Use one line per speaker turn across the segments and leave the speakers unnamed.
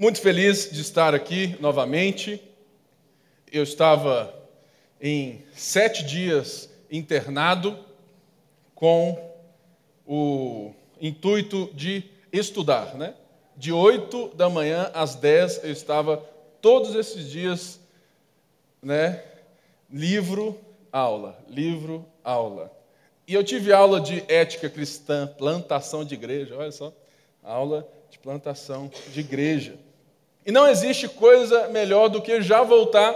Muito feliz de estar aqui novamente. Eu estava em sete dias internado com o intuito de estudar, né? De oito da manhã às dez eu estava todos esses dias, né? Livro, aula, livro, aula. E eu tive aula de ética cristã, plantação de igreja, olha só, aula de plantação de igreja. E não existe coisa melhor do que já voltar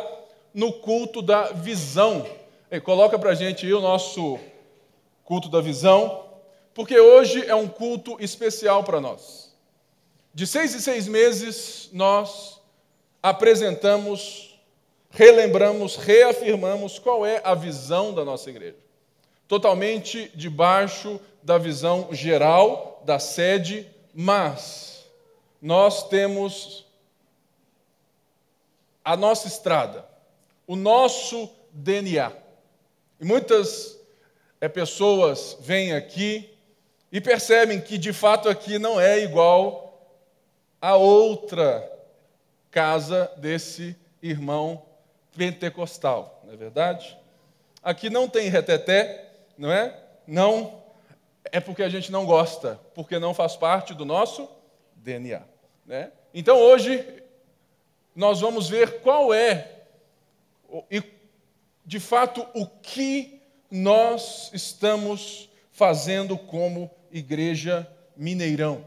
no culto da visão. Coloca para a gente aí o nosso culto da visão, porque hoje é um culto especial para nós. De seis em seis meses, nós apresentamos, relembramos, reafirmamos qual é a visão da nossa igreja. Totalmente debaixo da visão geral da sede, mas nós temos a nossa estrada, o nosso DNA. E muitas é, pessoas vêm aqui e percebem que de fato aqui não é igual a outra casa desse irmão pentecostal, não é verdade? Aqui não tem reteté, não é? Não é porque a gente não gosta, porque não faz parte do nosso DNA, né? Então hoje nós vamos ver qual é e de fato o que nós estamos fazendo como igreja Mineirão.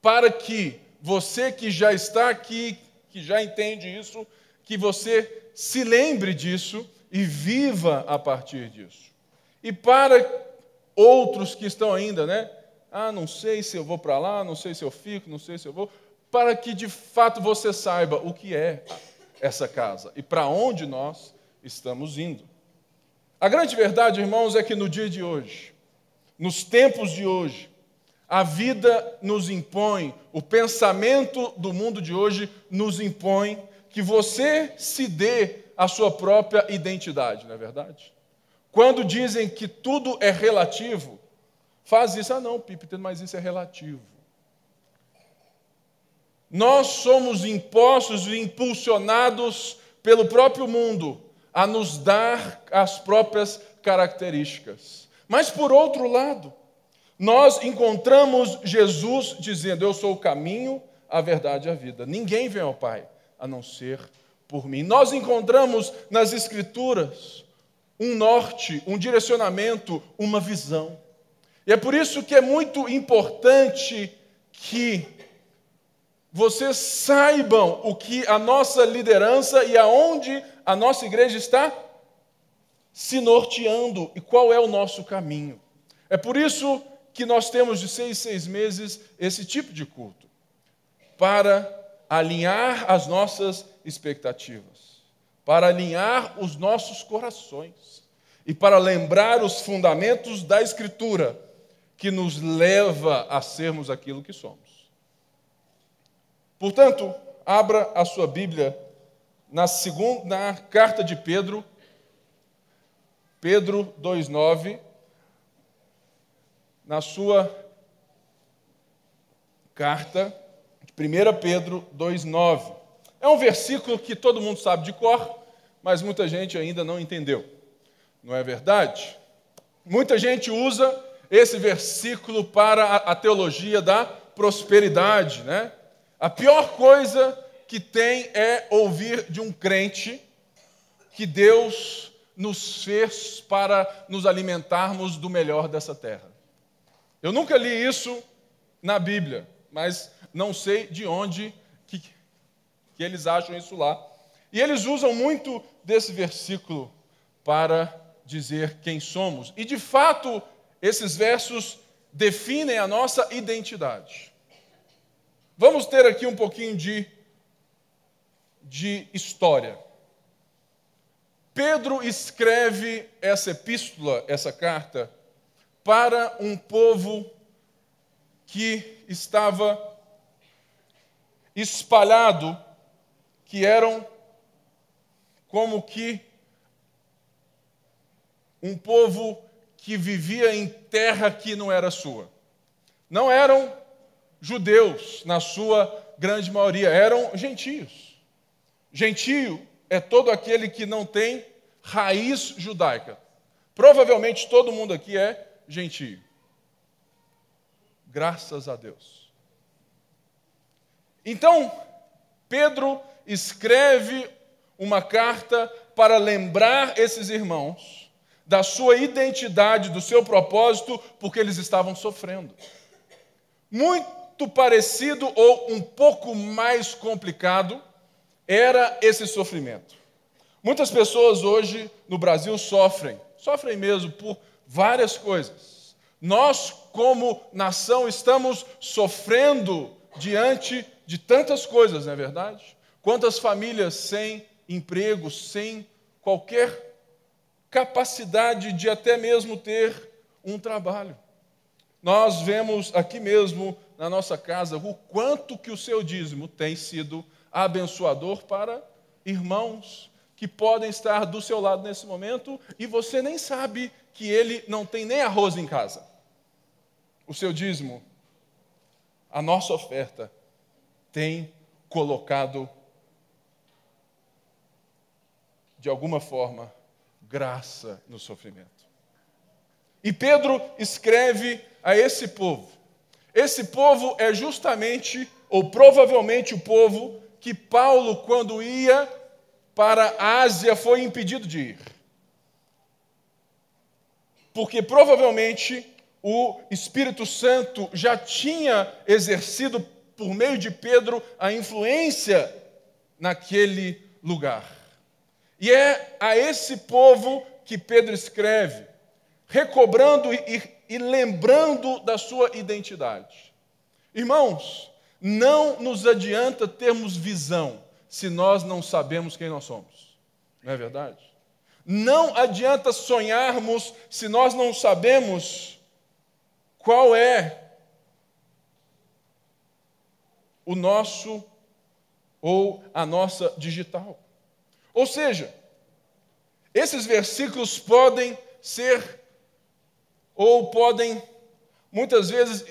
Para que você que já está aqui, que já entende isso, que você se lembre disso e viva a partir disso. E para outros que estão ainda, né? Ah, não sei se eu vou para lá, não sei se eu fico, não sei se eu vou. Para que de fato você saiba o que é essa casa e para onde nós estamos indo. A grande verdade, irmãos, é que no dia de hoje, nos tempos de hoje, a vida nos impõe, o pensamento do mundo de hoje nos impõe que você se dê a sua própria identidade, não é verdade? Quando dizem que tudo é relativo, faz isso, ah não, Pipe, mas isso é relativo. Nós somos impostos e impulsionados pelo próprio mundo a nos dar as próprias características. Mas, por outro lado, nós encontramos Jesus dizendo: Eu sou o caminho, a verdade e a vida. Ninguém vem ao Pai a não ser por mim. Nós encontramos nas Escrituras um norte, um direcionamento, uma visão. E é por isso que é muito importante que vocês saibam o que a nossa liderança e aonde a nossa igreja está se norteando e qual é o nosso caminho. É por isso que nós temos de seis, seis meses esse tipo de culto para alinhar as nossas expectativas, para alinhar os nossos corações e para lembrar os fundamentos da Escritura que nos leva a sermos aquilo que somos. Portanto, abra a sua Bíblia na, segunda, na carta de Pedro, Pedro 2,9, na sua carta, 1 Pedro 2,9. É um versículo que todo mundo sabe de cor, mas muita gente ainda não entendeu. Não é verdade? Muita gente usa esse versículo para a, a teologia da prosperidade, né? A pior coisa que tem é ouvir de um crente que Deus nos fez para nos alimentarmos do melhor dessa terra. Eu nunca li isso na Bíblia, mas não sei de onde que, que eles acham isso lá. E eles usam muito desse versículo para dizer quem somos. E de fato, esses versos definem a nossa identidade. Vamos ter aqui um pouquinho de, de história. Pedro escreve essa epístola, essa carta, para um povo que estava espalhado, que eram como que um povo que vivia em terra que não era sua. Não eram judeus na sua grande maioria, eram gentios. Gentio é todo aquele que não tem raiz judaica. Provavelmente todo mundo aqui é gentio. Graças a Deus. Então, Pedro escreve uma carta para lembrar esses irmãos da sua identidade, do seu propósito, porque eles estavam sofrendo. Muito parecido ou um pouco mais complicado era esse sofrimento. Muitas pessoas hoje no Brasil sofrem, sofrem mesmo por várias coisas. Nós, como nação, estamos sofrendo diante de tantas coisas, não é verdade? Quantas famílias sem emprego, sem qualquer capacidade de até mesmo ter um trabalho. Nós vemos aqui mesmo na nossa casa o quanto que o seu dízimo tem sido abençoador para irmãos que podem estar do seu lado nesse momento e você nem sabe que ele não tem nem arroz em casa. O seu dízimo, a nossa oferta, tem colocado, de alguma forma, graça no sofrimento. E Pedro escreve a esse povo. Esse povo é justamente, ou provavelmente, o povo que Paulo, quando ia para a Ásia, foi impedido de ir. Porque provavelmente o Espírito Santo já tinha exercido, por meio de Pedro, a influência naquele lugar. E é a esse povo que Pedro escreve, recobrando e, e lembrando da sua identidade. Irmãos, não nos adianta termos visão se nós não sabemos quem nós somos. Não é verdade? Não adianta sonharmos se nós não sabemos qual é o nosso ou a nossa digital. Ou seja, esses versículos podem ser ou podem muitas vezes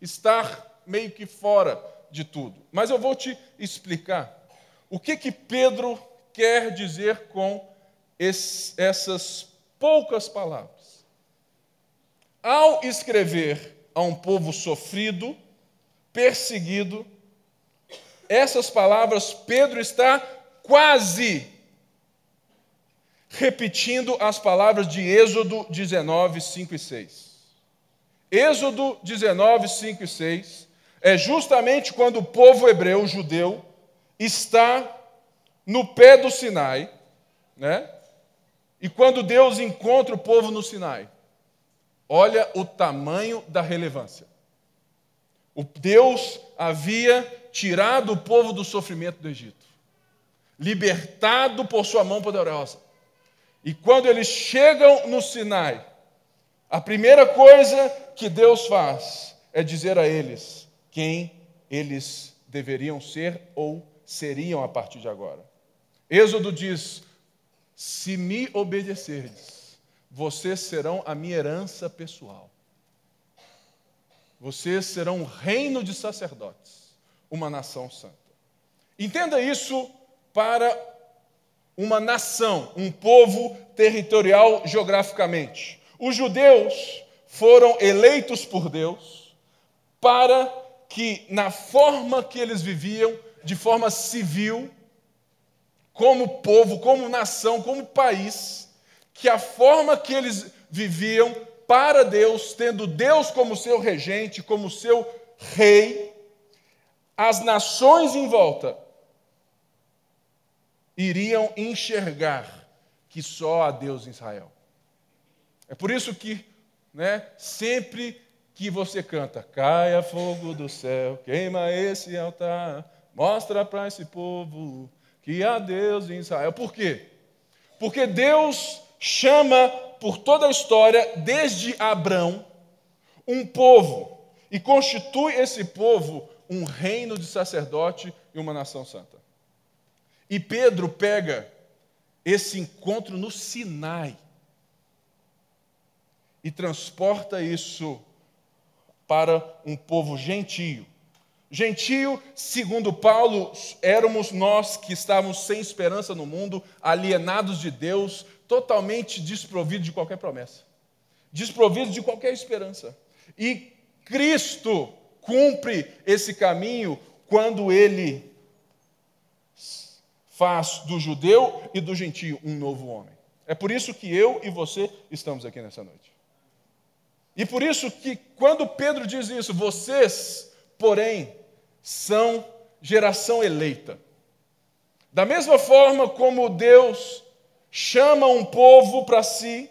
estar meio que fora de tudo. Mas eu vou te explicar o que que Pedro quer dizer com esse, essas poucas palavras. Ao escrever a um povo sofrido, perseguido, essas palavras Pedro está quase repetindo as palavras de Êxodo 19, 5 e 6. Êxodo 19, 5 e 6 é justamente quando o povo hebreu, judeu, está no pé do Sinai, né? E quando Deus encontra o povo no Sinai, olha o tamanho da relevância. O Deus havia tirado o povo do sofrimento do Egito, libertado por sua mão poderosa. E quando eles chegam no Sinai, a primeira coisa que Deus faz é dizer a eles quem eles deveriam ser ou seriam a partir de agora. Êxodo diz: Se me obedecerdes, vocês serão a minha herança pessoal. Vocês serão um reino de sacerdotes, uma nação santa. Entenda isso para uma nação, um povo territorial geograficamente. Os judeus foram eleitos por Deus para que, na forma que eles viviam, de forma civil, como povo, como nação, como país, que a forma que eles viviam para Deus, tendo Deus como seu regente, como seu rei, as nações em volta iriam enxergar que só há Deus em Israel. É por isso que, né, sempre que você canta, caia fogo do céu, queima esse altar, mostra para esse povo que há Deus em Israel. Por quê? Porque Deus chama por toda a história, desde Abrão, um povo e constitui esse povo um reino de sacerdote e uma nação santa. E Pedro pega esse encontro no Sinai e transporta isso para um povo gentio, Gentio, segundo Paulo, éramos nós que estávamos sem esperança no mundo, alienados de Deus, totalmente desprovidos de qualquer promessa, desprovidos de qualquer esperança. E Cristo cumpre esse caminho quando ele faz do judeu e do gentio um novo homem. É por isso que eu e você estamos aqui nessa noite. E por isso que quando Pedro diz isso, vocês, porém, são geração eleita. Da mesma forma como Deus chama um povo para si,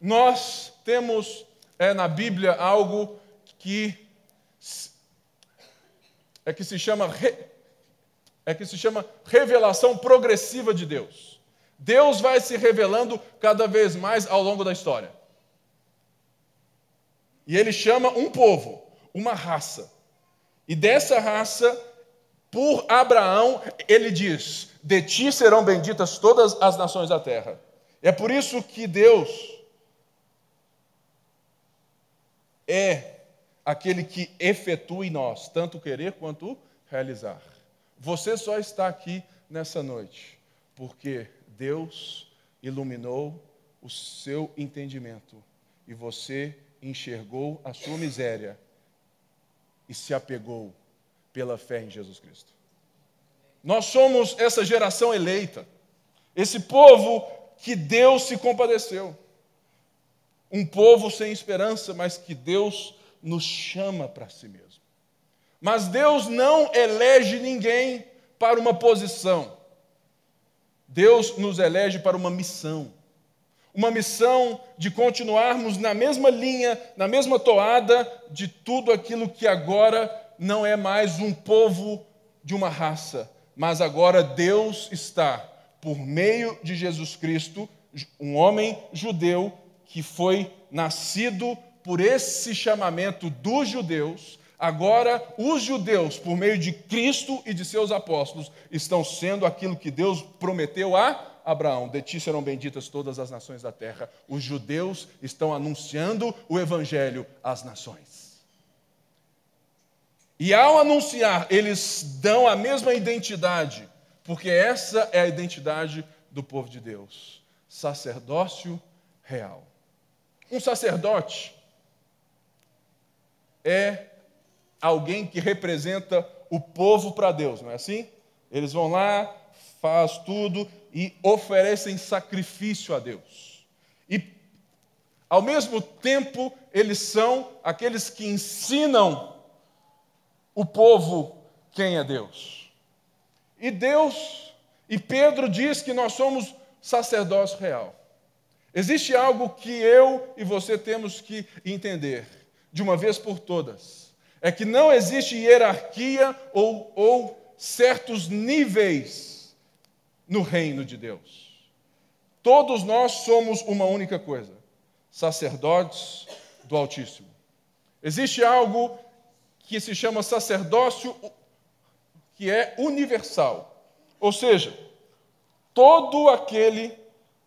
nós temos é, na Bíblia algo que é que se chama é que se chama revelação progressiva de Deus. Deus vai se revelando cada vez mais ao longo da história. E ele chama um povo, uma raça. E dessa raça, por Abraão, ele diz: De ti serão benditas todas as nações da terra. É por isso que Deus é aquele que efetua em nós, tanto querer quanto realizar. Você só está aqui nessa noite porque Deus iluminou o seu entendimento e você enxergou a sua miséria e se apegou pela fé em Jesus Cristo. Nós somos essa geração eleita, esse povo que Deus se compadeceu. Um povo sem esperança, mas que Deus nos chama para si mesmo. Mas Deus não elege ninguém para uma posição. Deus nos elege para uma missão. Uma missão de continuarmos na mesma linha, na mesma toada de tudo aquilo que agora não é mais um povo de uma raça, mas agora Deus está, por meio de Jesus Cristo, um homem judeu que foi nascido por esse chamamento dos judeus, agora os judeus, por meio de Cristo e de seus apóstolos, estão sendo aquilo que Deus prometeu a Abraão: De ti serão benditas todas as nações da terra. Os judeus estão anunciando o evangelho às nações. E ao anunciar, eles dão a mesma identidade, porque essa é a identidade do povo de Deus: sacerdócio real. Um sacerdote é alguém que representa o povo para Deus, não é assim? Eles vão lá, faz tudo e oferecem sacrifício a Deus. E, ao mesmo tempo, eles são aqueles que ensinam o povo quem é Deus. E Deus, e Pedro diz que nós somos sacerdócio real. Existe algo que eu e você temos que entender, de uma vez por todas: é que não existe hierarquia ou, ou certos níveis no reino de Deus. Todos nós somos uma única coisa: sacerdotes do Altíssimo. Existe algo que se chama sacerdócio que é universal. Ou seja, todo aquele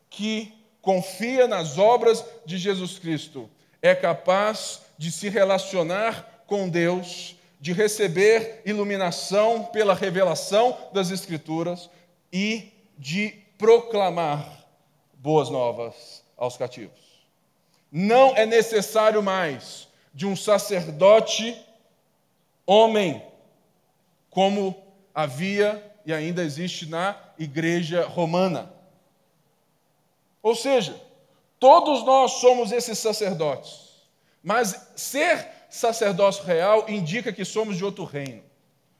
que confia nas obras de Jesus Cristo é capaz de se relacionar com Deus, de receber iluminação pela revelação das Escrituras e de proclamar boas novas aos cativos. Não é necessário mais de um sacerdote homem, como havia e ainda existe na igreja romana. Ou seja, todos nós somos esses sacerdotes, mas ser sacerdócio real indica que somos de outro reino.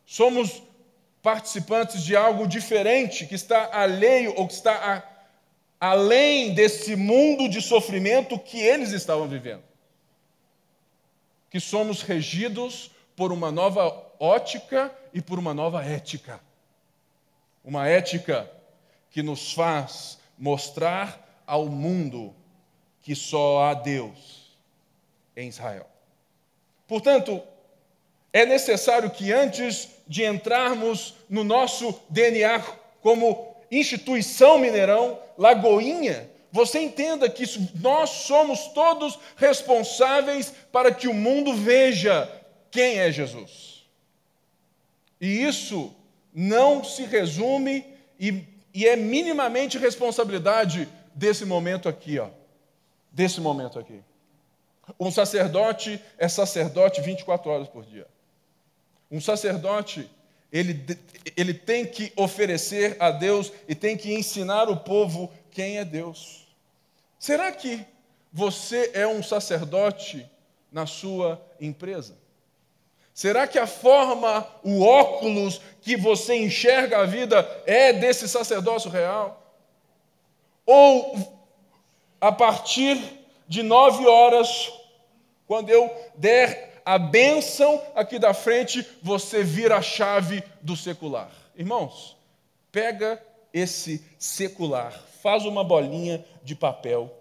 Somos participantes de algo diferente, que está alheio ou que está a, além desse mundo de sofrimento que eles estavam vivendo. Que somos regidos por uma nova ótica e por uma nova ética. Uma ética que nos faz mostrar ao mundo que só há Deus em Israel. Portanto, é necessário que antes de entrarmos no nosso DNA como instituição Mineirão, Lagoinha, você entenda que nós somos todos responsáveis para que o mundo veja quem é Jesus. E isso não se resume e, e é minimamente responsabilidade desse momento aqui, ó. Desse momento aqui. Um sacerdote é sacerdote 24 horas por dia. Um sacerdote, ele, ele tem que oferecer a Deus e tem que ensinar o povo quem é Deus. Será que você é um sacerdote na sua empresa? Será que a forma, o óculos que você enxerga a vida é desse sacerdócio real? Ou a partir de nove horas, quando eu der a bênção aqui da frente, você vira a chave do secular. Irmãos, pega esse secular, faz uma bolinha de papel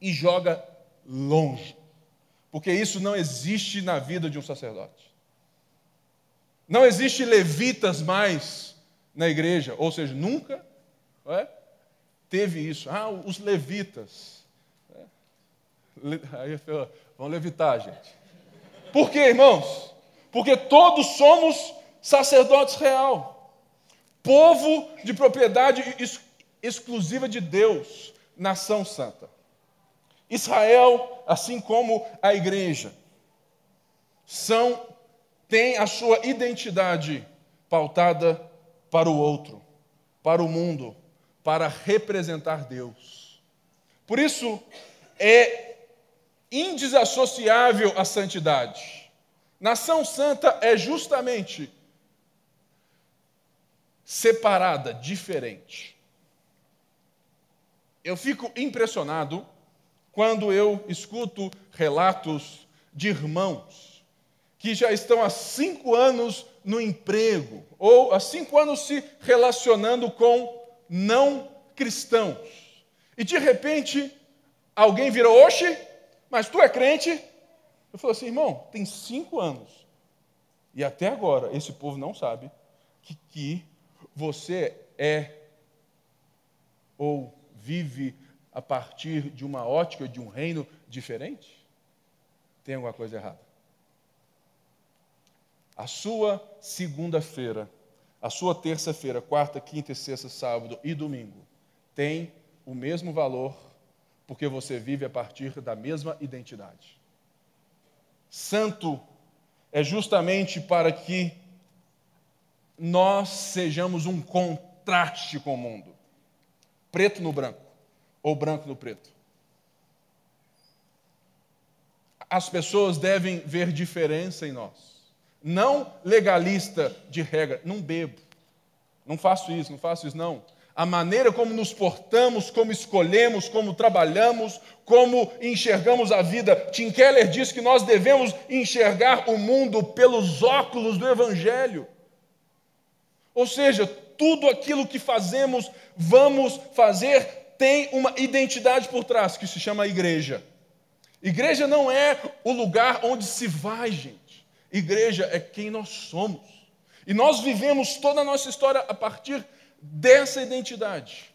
e joga longe, porque isso não existe na vida de um sacerdote. Não existe levitas mais na igreja, ou seja, nunca é, teve isso. Ah, os levitas. Aí vamos levitar, gente. Por quê, irmãos? Porque todos somos sacerdotes real, povo de propriedade ex exclusiva de Deus, nação santa. Israel, assim como a igreja, são tem a sua identidade pautada para o outro, para o mundo, para representar Deus. Por isso, é indesassociável a santidade. Nação santa é justamente separada, diferente. Eu fico impressionado quando eu escuto relatos de irmãos que já estão há cinco anos no emprego, ou há cinco anos se relacionando com não cristãos. E de repente, alguém virou, oxe, mas tu é crente? Eu falo assim, irmão, tem cinco anos. E até agora, esse povo não sabe que, que você é ou vive a partir de uma ótica de um reino diferente? Tem alguma coisa errada. A sua segunda-feira, a sua terça-feira, quarta, quinta, sexta, sábado e domingo tem o mesmo valor porque você vive a partir da mesma identidade. Santo é justamente para que nós sejamos um contraste com o mundo. Preto no branco, ou branco no preto. As pessoas devem ver diferença em nós. Não legalista de regra, não bebo, não faço isso, não faço isso, não a maneira como nos portamos, como escolhemos, como trabalhamos, como enxergamos a vida. Tim Keller diz que nós devemos enxergar o mundo pelos óculos do Evangelho. Ou seja, tudo aquilo que fazemos, vamos fazer, tem uma identidade por trás, que se chama igreja. Igreja não é o lugar onde se vai, gente. Igreja é quem nós somos. E nós vivemos toda a nossa história a partir dessa identidade.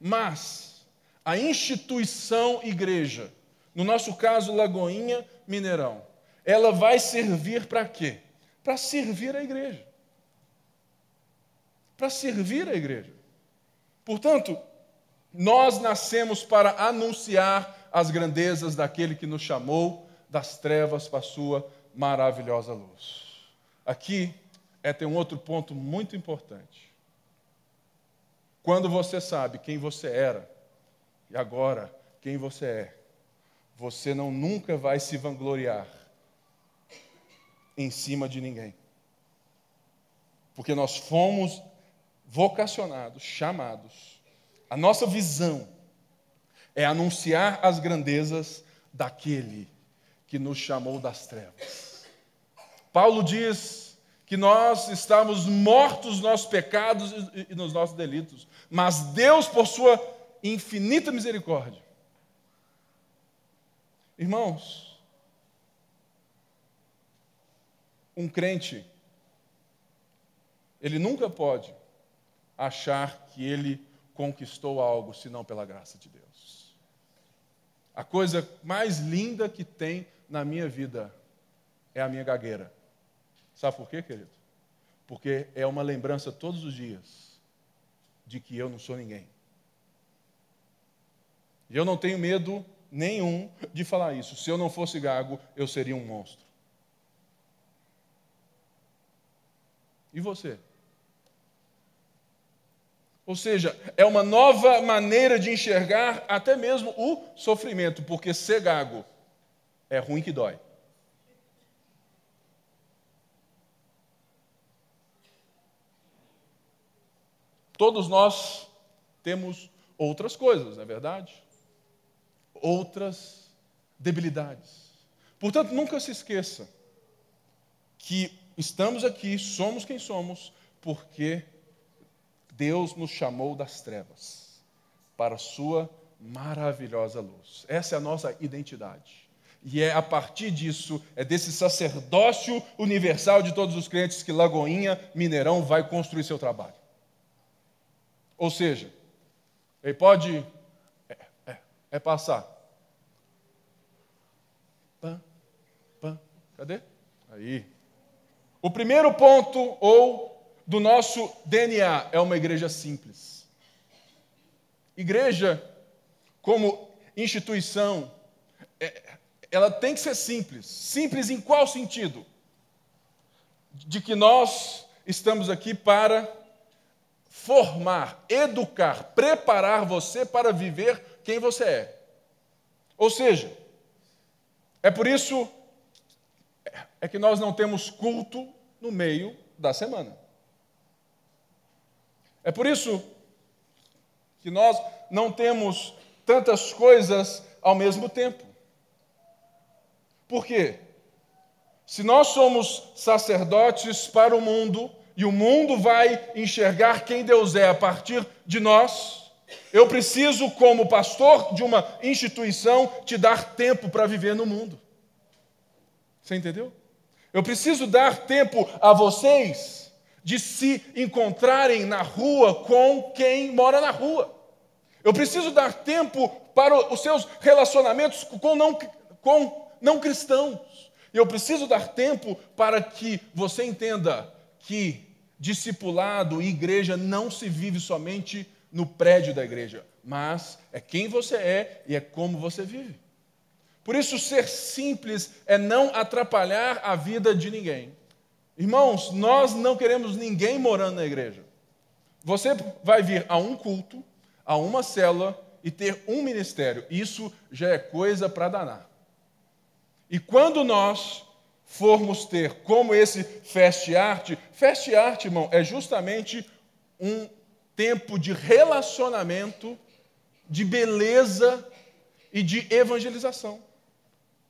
Mas a instituição igreja, no nosso caso Lagoinha Mineirão, ela vai servir para quê? Para servir a igreja. Para servir a igreja. Portanto, nós nascemos para anunciar as grandezas daquele que nos chamou das trevas para a sua maravilhosa luz. Aqui é ter um outro ponto muito importante. Quando você sabe quem você era e agora quem você é, você não nunca vai se vangloriar em cima de ninguém. Porque nós fomos vocacionados, chamados. A nossa visão é anunciar as grandezas daquele que nos chamou das trevas. Paulo diz que nós estamos mortos nos nossos pecados e nos nossos delitos, mas Deus, por sua infinita misericórdia, irmãos, um crente, ele nunca pode achar que ele conquistou algo senão pela graça de Deus. A coisa mais linda que tem na minha vida é a minha gagueira Sabe por quê, querido? Porque é uma lembrança todos os dias de que eu não sou ninguém. E eu não tenho medo nenhum de falar isso. Se eu não fosse gago, eu seria um monstro. E você? Ou seja, é uma nova maneira de enxergar até mesmo o sofrimento, porque ser gago é ruim que dói. Todos nós temos outras coisas, não é verdade? Outras debilidades. Portanto, nunca se esqueça que estamos aqui, somos quem somos, porque Deus nos chamou das trevas para a sua maravilhosa luz. Essa é a nossa identidade. E é a partir disso, é desse sacerdócio universal de todos os crentes que Lagoinha, Mineirão vai construir seu trabalho. Ou seja, ele pode é, é, é passar. Pã, pã, cadê? Aí. O primeiro ponto ou do nosso DNA é uma igreja simples. Igreja, como instituição, é, ela tem que ser simples. Simples em qual sentido? De que nós estamos aqui para formar, educar, preparar você para viver quem você é. Ou seja, é por isso é que nós não temos culto no meio da semana. É por isso que nós não temos tantas coisas ao mesmo tempo. Por quê? Se nós somos sacerdotes para o mundo e o mundo vai enxergar quem Deus é a partir de nós, eu preciso, como pastor de uma instituição, te dar tempo para viver no mundo. Você entendeu? Eu preciso dar tempo a vocês de se encontrarem na rua com quem mora na rua. Eu preciso dar tempo para os seus relacionamentos com não, com não cristãos. Eu preciso dar tempo para que você entenda que discipulado e igreja não se vive somente no prédio da igreja, mas é quem você é e é como você vive. Por isso, ser simples é não atrapalhar a vida de ninguém. Irmãos, nós não queremos ninguém morando na igreja. Você vai vir a um culto, a uma célula e ter um ministério. Isso já é coisa para danar. E quando nós formos ter como esse fast art, fast art, irmão, é justamente um tempo de relacionamento, de beleza e de evangelização.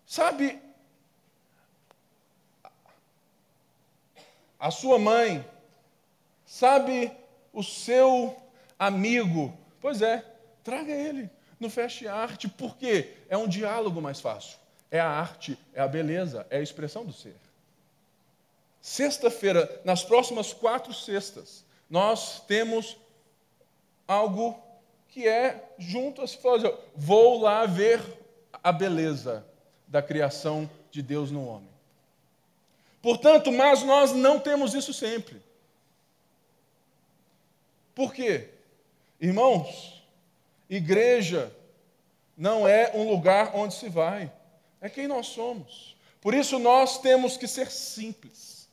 Sabe, a sua mãe, sabe o seu amigo. Pois é, traga ele no Fast Arte, porque é um diálogo mais fácil. É a arte, é a beleza, é a expressão do ser. Sexta-feira, nas próximas quatro sextas, nós temos algo que é junto a se fazer. Vou lá ver a beleza da criação de Deus no homem. Portanto, mas nós não temos isso sempre. Por quê? Irmãos, igreja não é um lugar onde se vai, é quem nós somos. Por isso nós temos que ser simples.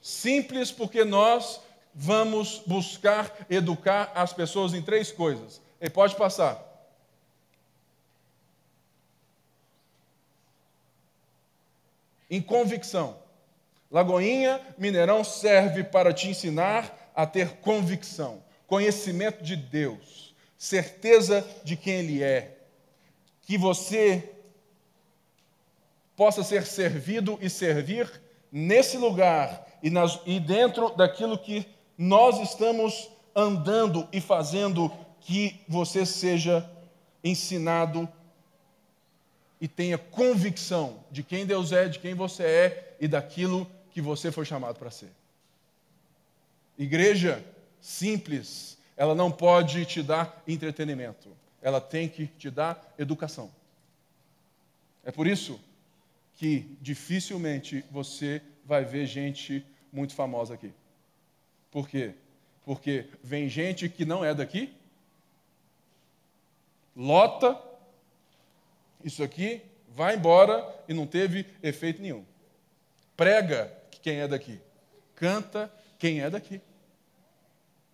Simples porque nós vamos buscar educar as pessoas em três coisas. E pode passar. Em convicção. Lagoinha Mineirão serve para te ensinar a ter convicção, conhecimento de Deus, certeza de quem Ele é, que você possa ser servido e servir nesse lugar e, nas, e dentro daquilo que nós estamos andando e fazendo, que você seja ensinado e tenha convicção de quem Deus é, de quem você é e daquilo que você foi chamado para ser. Igreja simples, ela não pode te dar entretenimento, ela tem que te dar educação. É por isso que dificilmente você vai ver gente muito famosa aqui. Por quê? Porque vem gente que não é daqui, lota isso aqui, vai embora e não teve efeito nenhum. Prega quem é daqui, canta quem é daqui.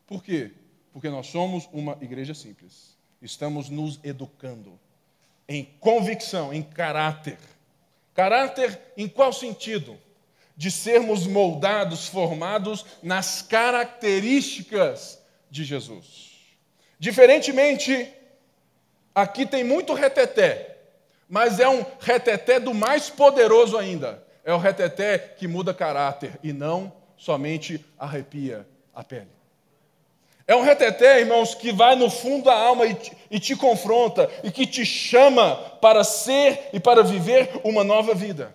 Por quê? Porque nós somos uma igreja simples. Estamos nos educando em convicção, em caráter. Caráter em qual sentido? De sermos moldados, formados nas características de Jesus. Diferentemente, aqui tem muito reteté, mas é um reteté do mais poderoso ainda. É o reteté que muda caráter e não somente arrepia a pele. É um reteté, irmãos, que vai no fundo da alma e te, e te confronta e que te chama para ser e para viver uma nova vida.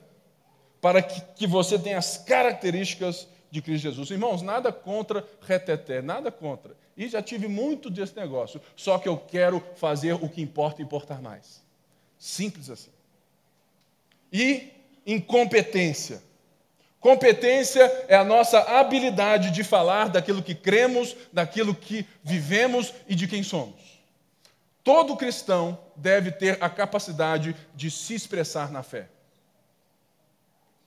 Para que, que você tenha as características de Cristo Jesus. Irmãos, nada contra reteté, nada contra. E já tive muito desse negócio. Só que eu quero fazer o que importa e importar mais. Simples assim. E incompetência. Competência é a nossa habilidade de falar daquilo que cremos, daquilo que vivemos e de quem somos. Todo cristão deve ter a capacidade de se expressar na fé.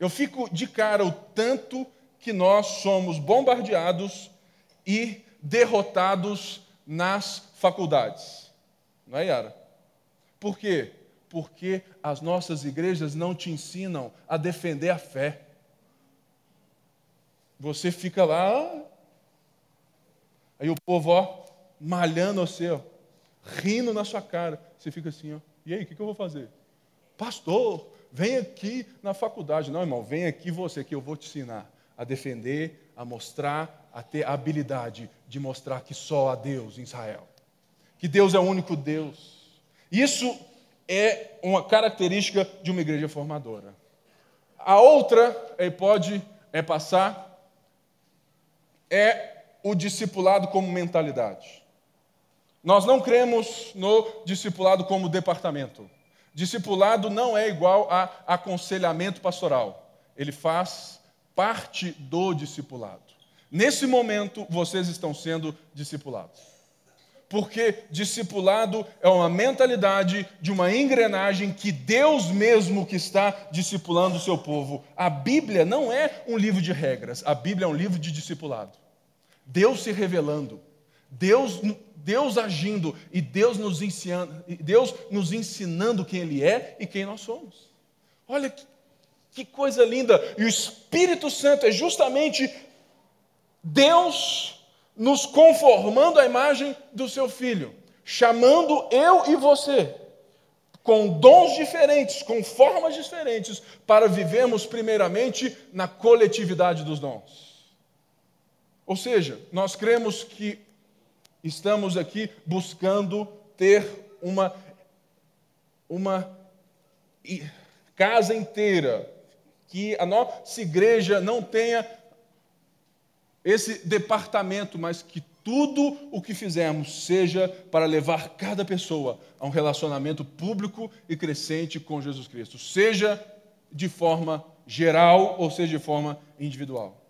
Eu fico de cara o tanto que nós somos bombardeados e derrotados nas faculdades. Não é, Yara? Por quê? Porque as nossas igrejas não te ensinam a defender a fé. Você fica lá, aí o povo, ó, malhando você, ó, rindo na sua cara. Você fica assim, ó, e aí, o que, que eu vou fazer? Pastor, vem aqui na faculdade. Não, irmão, vem aqui você, que eu vou te ensinar a defender, a mostrar, a ter a habilidade de mostrar que só há Deus em Israel. Que Deus é o único Deus. Isso é uma característica de uma igreja formadora. A outra, ele pode é passar é o discipulado como mentalidade. Nós não cremos no discipulado como departamento. Discipulado não é igual a aconselhamento pastoral. Ele faz parte do discipulado. Nesse momento, vocês estão sendo discipulados. Porque discipulado é uma mentalidade de uma engrenagem que Deus mesmo que está discipulando o seu povo. A Bíblia não é um livro de regras, a Bíblia é um livro de discipulado. Deus se revelando, Deus, Deus agindo e Deus nos, ensinando, Deus nos ensinando quem Ele é e quem nós somos. Olha que, que coisa linda! E o Espírito Santo é justamente Deus nos conformando à imagem do seu Filho, chamando eu e você com dons diferentes, com formas diferentes, para vivermos primeiramente na coletividade dos dons. Ou seja, nós cremos que estamos aqui buscando ter uma, uma casa inteira, que a nossa igreja não tenha esse departamento, mas que tudo o que fizermos seja para levar cada pessoa a um relacionamento público e crescente com Jesus Cristo, seja de forma geral ou seja de forma individual.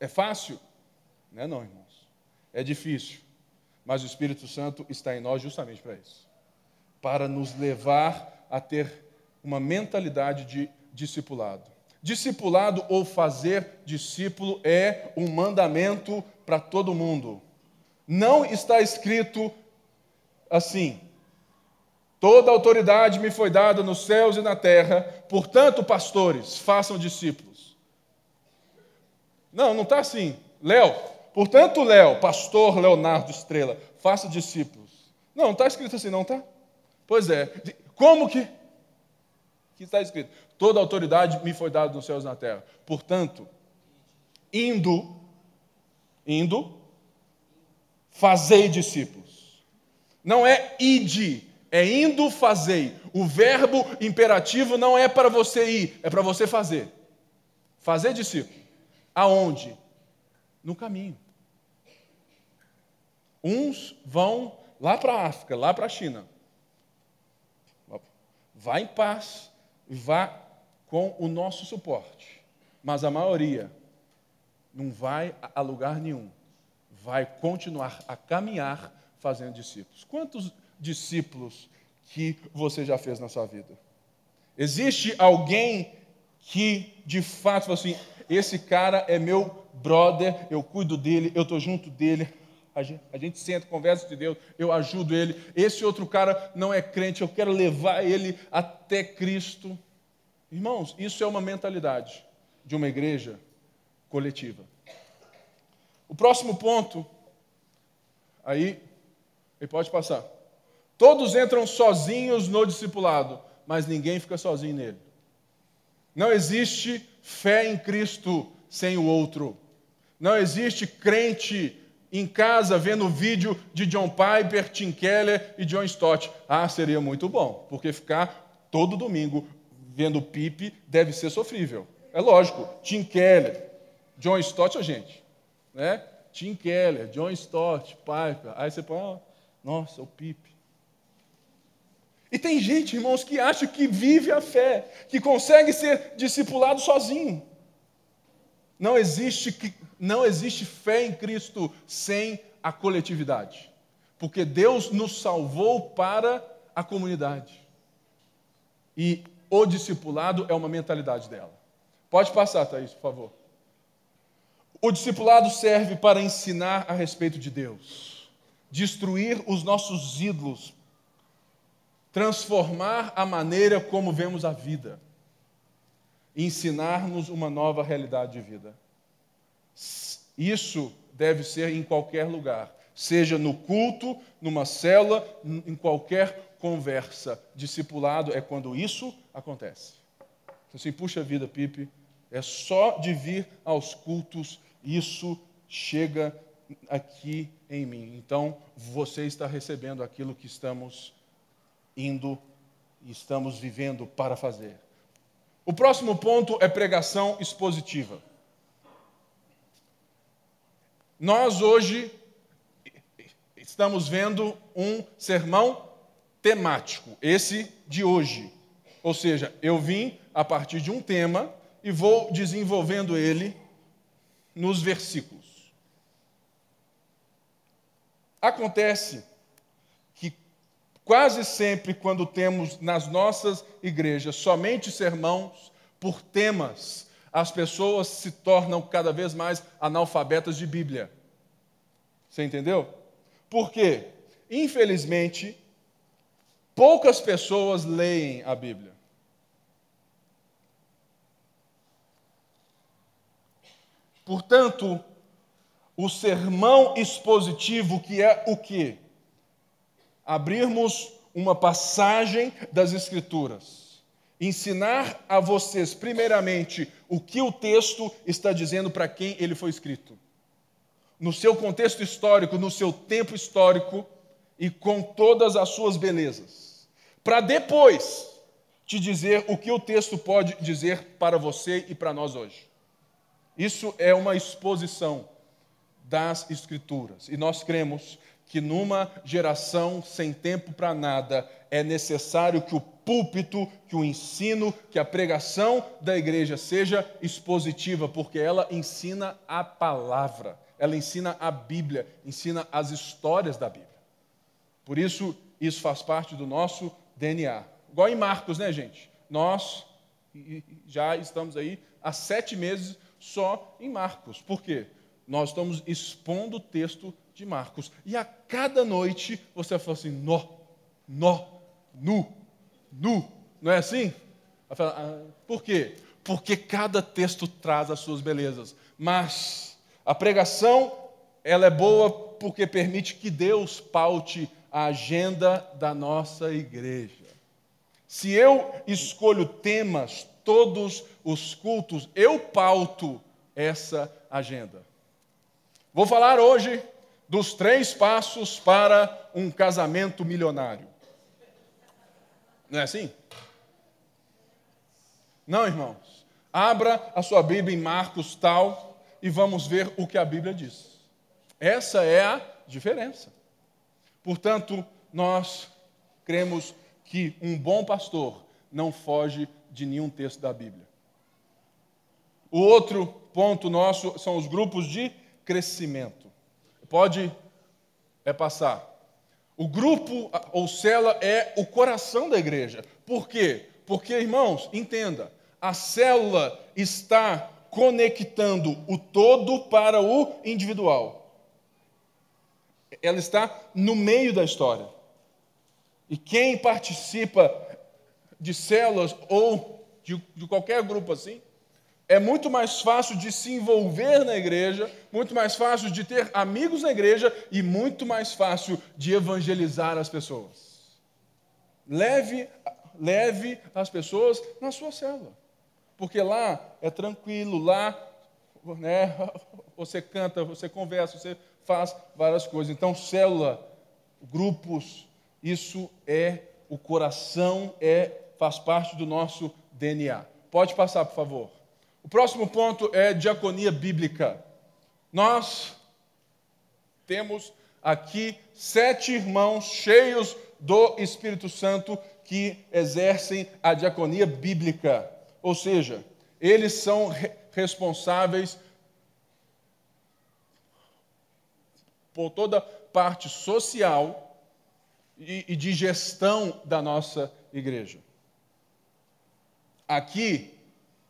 É fácil? Não é não, irmãos. É difícil. Mas o Espírito Santo está em nós justamente para isso. Para nos levar a ter uma mentalidade de discipulado. Discipulado ou fazer discípulo é um mandamento para todo mundo. Não está escrito assim: Toda autoridade me foi dada nos céus e na terra, portanto, pastores, façam discípulos. Não, não está assim. Léo, Portanto, Léo, pastor Leonardo Estrela, faça discípulos. Não, está escrito assim, não está? Pois é. Como que? Que está escrito: Toda autoridade me foi dada nos céus e na terra. Portanto, indo, indo, fazei discípulos. Não é ide, é indo fazei. O verbo imperativo não é para você ir, é para você fazer. Fazer discípulo. Aonde? No caminho. Uns vão lá para a África, lá para a China. Vá em paz vá com o nosso suporte. Mas a maioria não vai a lugar nenhum, vai continuar a caminhar fazendo discípulos. Quantos discípulos que você já fez na sua vida? Existe alguém que de fato assim: esse cara é meu brother, eu cuido dele, eu estou junto dele, a gente, a gente senta, conversa de Deus, eu ajudo ele. Esse outro cara não é crente, eu quero levar ele até Cristo. Irmãos, isso é uma mentalidade de uma igreja coletiva. O próximo ponto, aí, ele pode passar. Todos entram sozinhos no discipulado, mas ninguém fica sozinho nele. Não existe fé em Cristo sem o outro. Não existe crente em casa vendo vídeo de John Piper, Tim Keller e John Stott. Ah, seria muito bom, porque ficar todo domingo vendo Pipe deve ser sofrível. É lógico, Tim Keller, John Stott, a gente, né? Tim Keller, John Stott, Piper. Aí você põe, oh, nossa, o Pipe. E tem gente, irmãos, que acha que vive a fé, que consegue ser discipulado sozinho. Não existe, não existe fé em Cristo sem a coletividade. Porque Deus nos salvou para a comunidade. E o discipulado é uma mentalidade dela. Pode passar, Thaís, por favor. O discipulado serve para ensinar a respeito de Deus, destruir os nossos ídolos, transformar a maneira como vemos a vida ensinar-nos uma nova realidade de vida. Isso deve ser em qualquer lugar, seja no culto, numa célula, em qualquer conversa. Discipulado é quando isso acontece. Então, assim, puxa vida, Pipe, é só de vir aos cultos, isso chega aqui em mim. Então, você está recebendo aquilo que estamos indo e estamos vivendo para fazer. O próximo ponto é pregação expositiva. Nós hoje estamos vendo um sermão temático, esse de hoje. Ou seja, eu vim a partir de um tema e vou desenvolvendo ele nos versículos. Acontece Quase sempre, quando temos nas nossas igrejas somente sermãos por temas, as pessoas se tornam cada vez mais analfabetas de Bíblia. Você entendeu? Por quê? Infelizmente, poucas pessoas leem a Bíblia. Portanto, o sermão expositivo, que é o quê? Abrirmos uma passagem das Escrituras, ensinar a vocês, primeiramente, o que o texto está dizendo para quem ele foi escrito, no seu contexto histórico, no seu tempo histórico e com todas as suas belezas, para depois te dizer o que o texto pode dizer para você e para nós hoje. Isso é uma exposição das Escrituras. E nós cremos que numa geração sem tempo para nada é necessário que o púlpito, que o ensino, que a pregação da igreja seja expositiva, porque ela ensina a palavra, ela ensina a Bíblia, ensina as histórias da Bíblia. Por isso, isso faz parte do nosso DNA. Igual em Marcos, né, gente? Nós já estamos aí há sete meses só em Marcos. Por quê? Nós estamos expondo o texto de Marcos. E a cada noite você fala assim: nó, nó, nu, nu. Não é assim? Ah, por quê? Porque cada texto traz as suas belezas. Mas a pregação, ela é boa porque permite que Deus paute a agenda da nossa igreja. Se eu escolho temas, todos os cultos, eu pauto essa agenda. Vou falar hoje dos três passos para um casamento milionário. Não é assim? Não, irmãos. Abra a sua Bíblia em Marcos tal e vamos ver o que a Bíblia diz. Essa é a diferença. Portanto, nós cremos que um bom pastor não foge de nenhum texto da Bíblia. O outro ponto nosso são os grupos de crescimento. Pode é passar. O grupo ou célula é o coração da igreja. Por quê? Porque, irmãos, entenda, a célula está conectando o todo para o individual. Ela está no meio da história. E quem participa de células ou de, de qualquer grupo assim, é muito mais fácil de se envolver na igreja, muito mais fácil de ter amigos na igreja e muito mais fácil de evangelizar as pessoas. Leve, leve as pessoas na sua célula, porque lá é tranquilo, lá né, você canta, você conversa, você faz várias coisas. Então, célula, grupos, isso é o coração, é faz parte do nosso DNA. Pode passar, por favor. O próximo ponto é diaconia bíblica. Nós temos aqui sete irmãos cheios do Espírito Santo que exercem a diaconia bíblica. Ou seja, eles são responsáveis por toda parte social e de gestão da nossa igreja. Aqui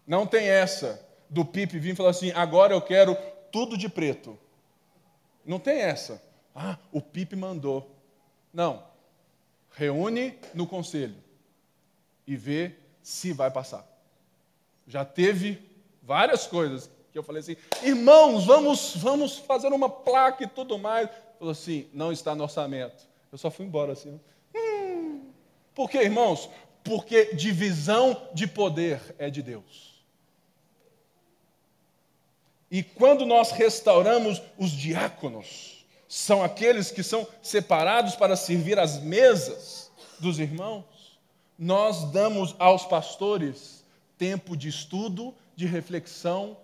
não tem essa do Pipe vir e falar assim: agora eu quero tudo de preto. Não tem essa. Ah, o Pipe mandou. Não. Reúne no conselho e vê se vai passar. Já teve várias coisas que eu falei assim: irmãos, vamos, vamos fazer uma placa e tudo mais. Falou assim: não está no orçamento. Eu só fui embora assim. Hum. Por quê, irmãos? Porque divisão de poder é de Deus. E quando nós restauramos os diáconos, são aqueles que são separados para servir as mesas dos irmãos, nós damos aos pastores tempo de estudo, de reflexão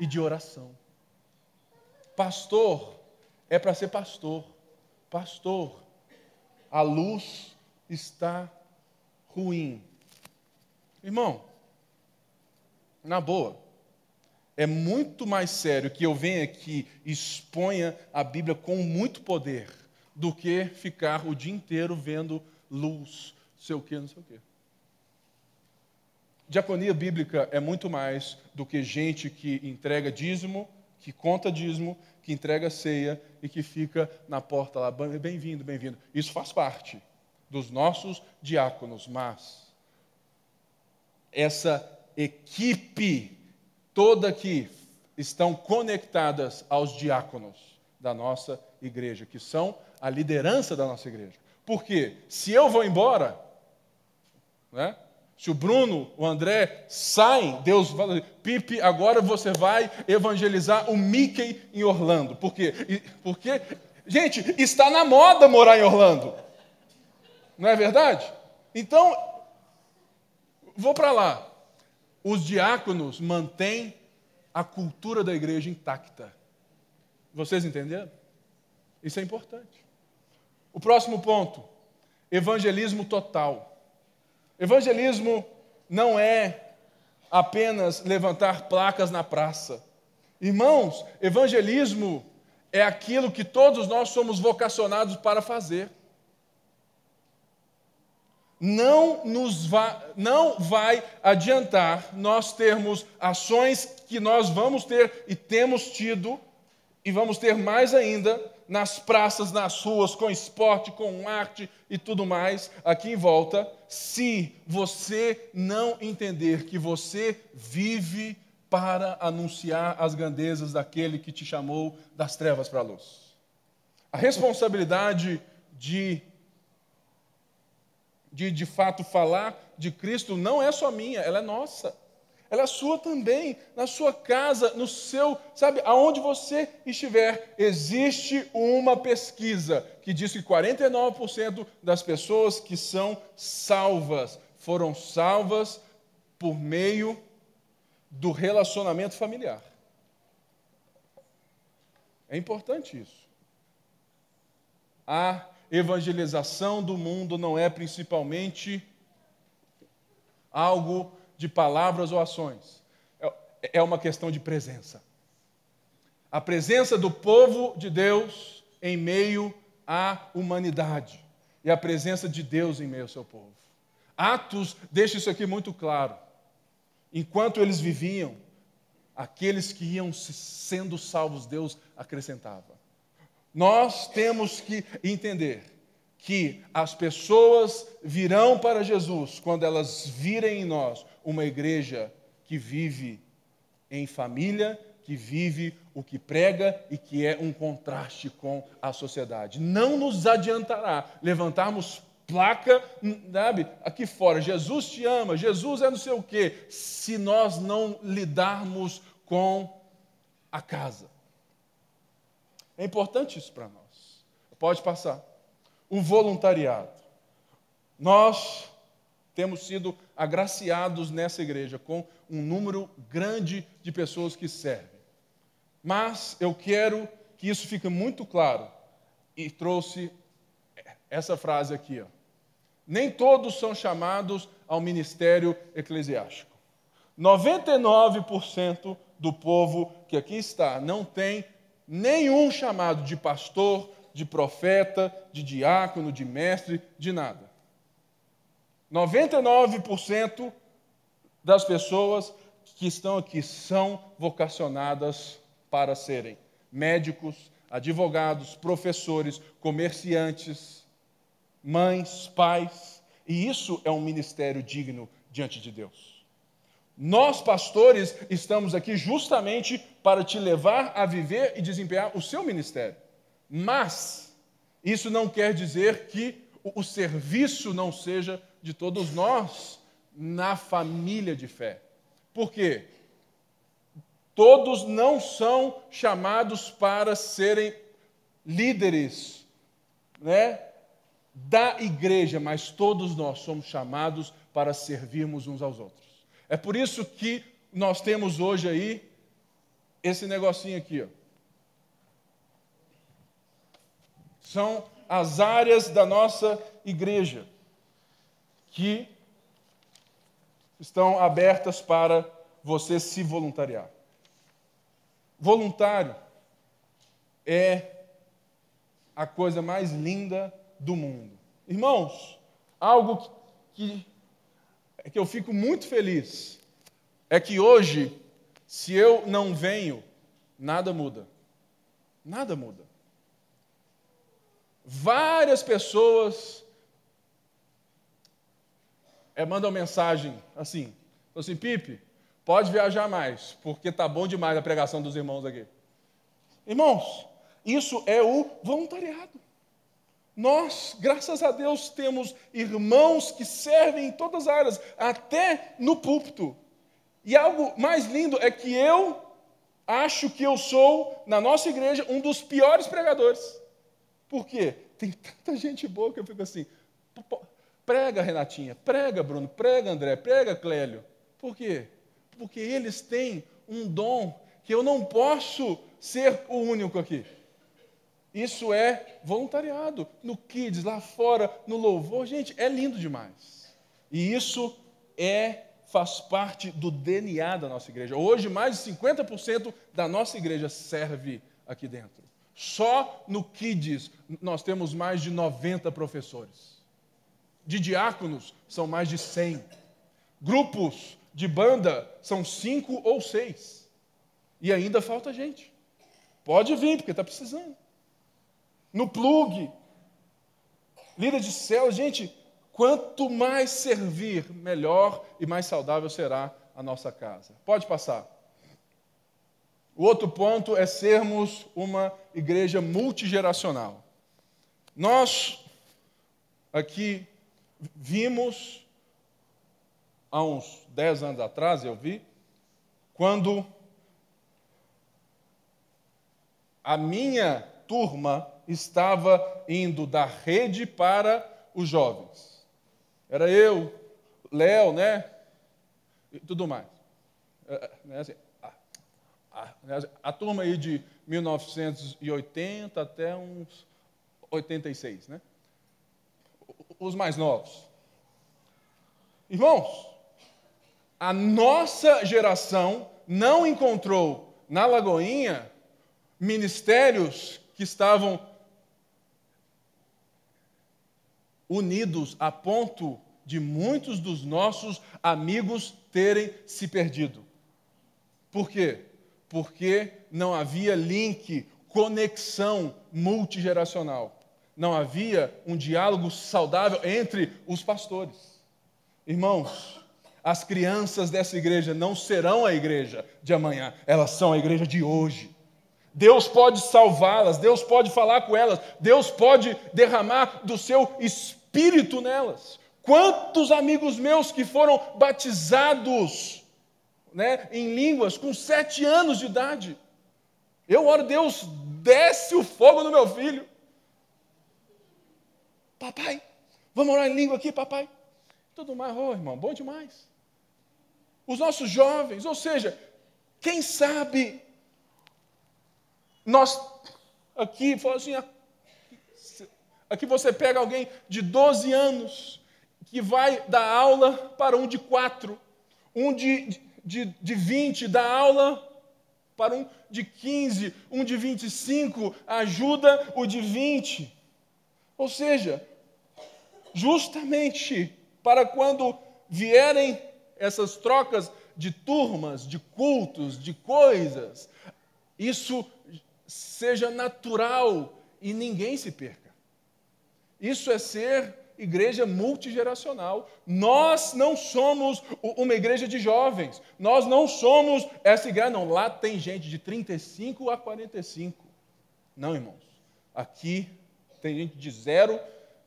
e de oração. Pastor é para ser pastor. Pastor, a luz está ruim. Irmão, na boa, é muito mais sério que eu venha aqui e exponha a Bíblia com muito poder do que ficar o dia inteiro vendo luz, sei o quê, não sei o quê. Diaconia bíblica é muito mais do que gente que entrega dízimo, que conta dízimo, que entrega ceia e que fica na porta lá, bem-vindo, bem-vindo. Isso faz parte dos nossos diáconos, mas essa equipe toda que estão conectadas aos diáconos da nossa igreja, que são a liderança da nossa igreja. Porque se eu vou embora, né? Se o Bruno, o André saem, Deus fala, Pipe, agora você vai evangelizar o Mickey em Orlando. Por quê? Porque, gente, está na moda morar em Orlando. Não é verdade? Então, vou para lá os diáconos mantêm a cultura da igreja intacta. Vocês entenderam? Isso é importante. O próximo ponto: evangelismo total. Evangelismo não é apenas levantar placas na praça. Irmãos, evangelismo é aquilo que todos nós somos vocacionados para fazer não, nos vai, não vai adiantar nós termos ações que nós vamos ter e temos tido, e vamos ter mais ainda nas praças, nas ruas, com esporte, com arte e tudo mais aqui em volta, se você não entender que você vive para anunciar as grandezas daquele que te chamou das trevas para a luz. A responsabilidade de de de fato falar de Cristo não é só minha, ela é nossa. Ela é sua também, na sua casa, no seu, sabe, aonde você estiver. Existe uma pesquisa que diz que 49% das pessoas que são salvas foram salvas por meio do relacionamento familiar. É importante isso. Há evangelização do mundo não é principalmente algo de palavras ou ações. É, é uma questão de presença. A presença do povo de Deus em meio à humanidade e a presença de Deus em meio ao seu povo. Atos deixa isso aqui muito claro. Enquanto eles viviam, aqueles que iam sendo salvos, Deus acrescentava. Nós temos que entender que as pessoas virão para Jesus quando elas virem em nós uma igreja que vive em família, que vive o que prega e que é um contraste com a sociedade. Não nos adiantará levantarmos placa, sabe, aqui fora, Jesus te ama, Jesus é não sei o quê, se nós não lidarmos com a casa. É importante isso para nós. Pode passar. O voluntariado. Nós temos sido agraciados nessa igreja com um número grande de pessoas que servem. Mas eu quero que isso fique muito claro e trouxe essa frase aqui, ó. Nem todos são chamados ao ministério eclesiástico. 99% do povo que aqui está não tem nenhum chamado de pastor, de profeta, de diácono, de mestre, de nada. 99% das pessoas que estão aqui são vocacionadas para serem médicos, advogados, professores, comerciantes, mães, pais, e isso é um ministério digno diante de Deus. Nós, pastores, estamos aqui justamente para te levar a viver e desempenhar o seu ministério. Mas isso não quer dizer que o serviço não seja de todos nós na família de fé. Por quê? Todos não são chamados para serem líderes, né? da igreja, mas todos nós somos chamados para servirmos uns aos outros. É por isso que nós temos hoje aí esse negocinho aqui, ó. São as áreas da nossa igreja que estão abertas para você se voluntariar. Voluntário é a coisa mais linda do mundo. Irmãos, algo que, que eu fico muito feliz é que hoje, se eu não venho, nada muda. Nada muda. Várias pessoas é, mandam mensagem assim, assim, Pipe, pode viajar mais, porque tá bom demais a pregação dos irmãos aqui. Irmãos, isso é o voluntariado. Nós, graças a Deus, temos irmãos que servem em todas as áreas, até no púlpito. E algo mais lindo é que eu acho que eu sou, na nossa igreja, um dos piores pregadores. Por quê? Tem tanta gente boa que eu fico assim. Prega, Renatinha, prega, Bruno, prega, André, prega, Clélio. Por quê? Porque eles têm um dom que eu não posso ser o único aqui. Isso é voluntariado. No Kids, lá fora, no louvor. Gente, é lindo demais. E isso é faz parte do DNA da nossa igreja. Hoje, mais de 50% da nossa igreja serve aqui dentro. Só no Kids nós temos mais de 90 professores. De diáconos são mais de 100. Grupos de banda são cinco ou seis. E ainda falta gente. Pode vir, porque está precisando no plug, líder de céu, gente, quanto mais servir, melhor e mais saudável será a nossa casa. Pode passar. O outro ponto é sermos uma igreja multigeracional. Nós aqui vimos há uns 10 anos atrás, eu vi, quando a minha turma estava indo da rede para os jovens. Era eu, Léo, né? E tudo mais. É, é, né, assim, né, assim, a, turma aí de 1980 até uns 86, né? Os mais novos. Irmãos, a nossa geração não encontrou na Lagoinha ministérios que estavam unidos a ponto de muitos dos nossos amigos terem se perdido. Por quê? Porque não havia link, conexão multigeracional. Não havia um diálogo saudável entre os pastores. Irmãos, as crianças dessa igreja não serão a igreja de amanhã, elas são a igreja de hoje. Deus pode salvá-las, Deus pode falar com elas, Deus pode derramar do seu espírito nelas. Quantos amigos meus que foram batizados né, em línguas com sete anos de idade? Eu oro, Deus, desce o fogo no meu filho. Papai, vamos orar em língua aqui, papai? Tudo mais, oh, irmão, bom demais. Os nossos jovens, ou seja, quem sabe nós aqui, assim, aqui você pega alguém de 12 anos que vai dar aula para um de 4, um de, de, de 20 dá aula para um de 15, um de 25 ajuda o de 20. Ou seja, justamente para quando vierem essas trocas de turmas, de cultos, de coisas, isso seja natural e ninguém se perca. Isso é ser igreja multigeracional. Nós não somos uma igreja de jovens. Nós não somos essa igreja, não. Lá tem gente de 35 a 45. Não, irmãos. Aqui tem gente de zero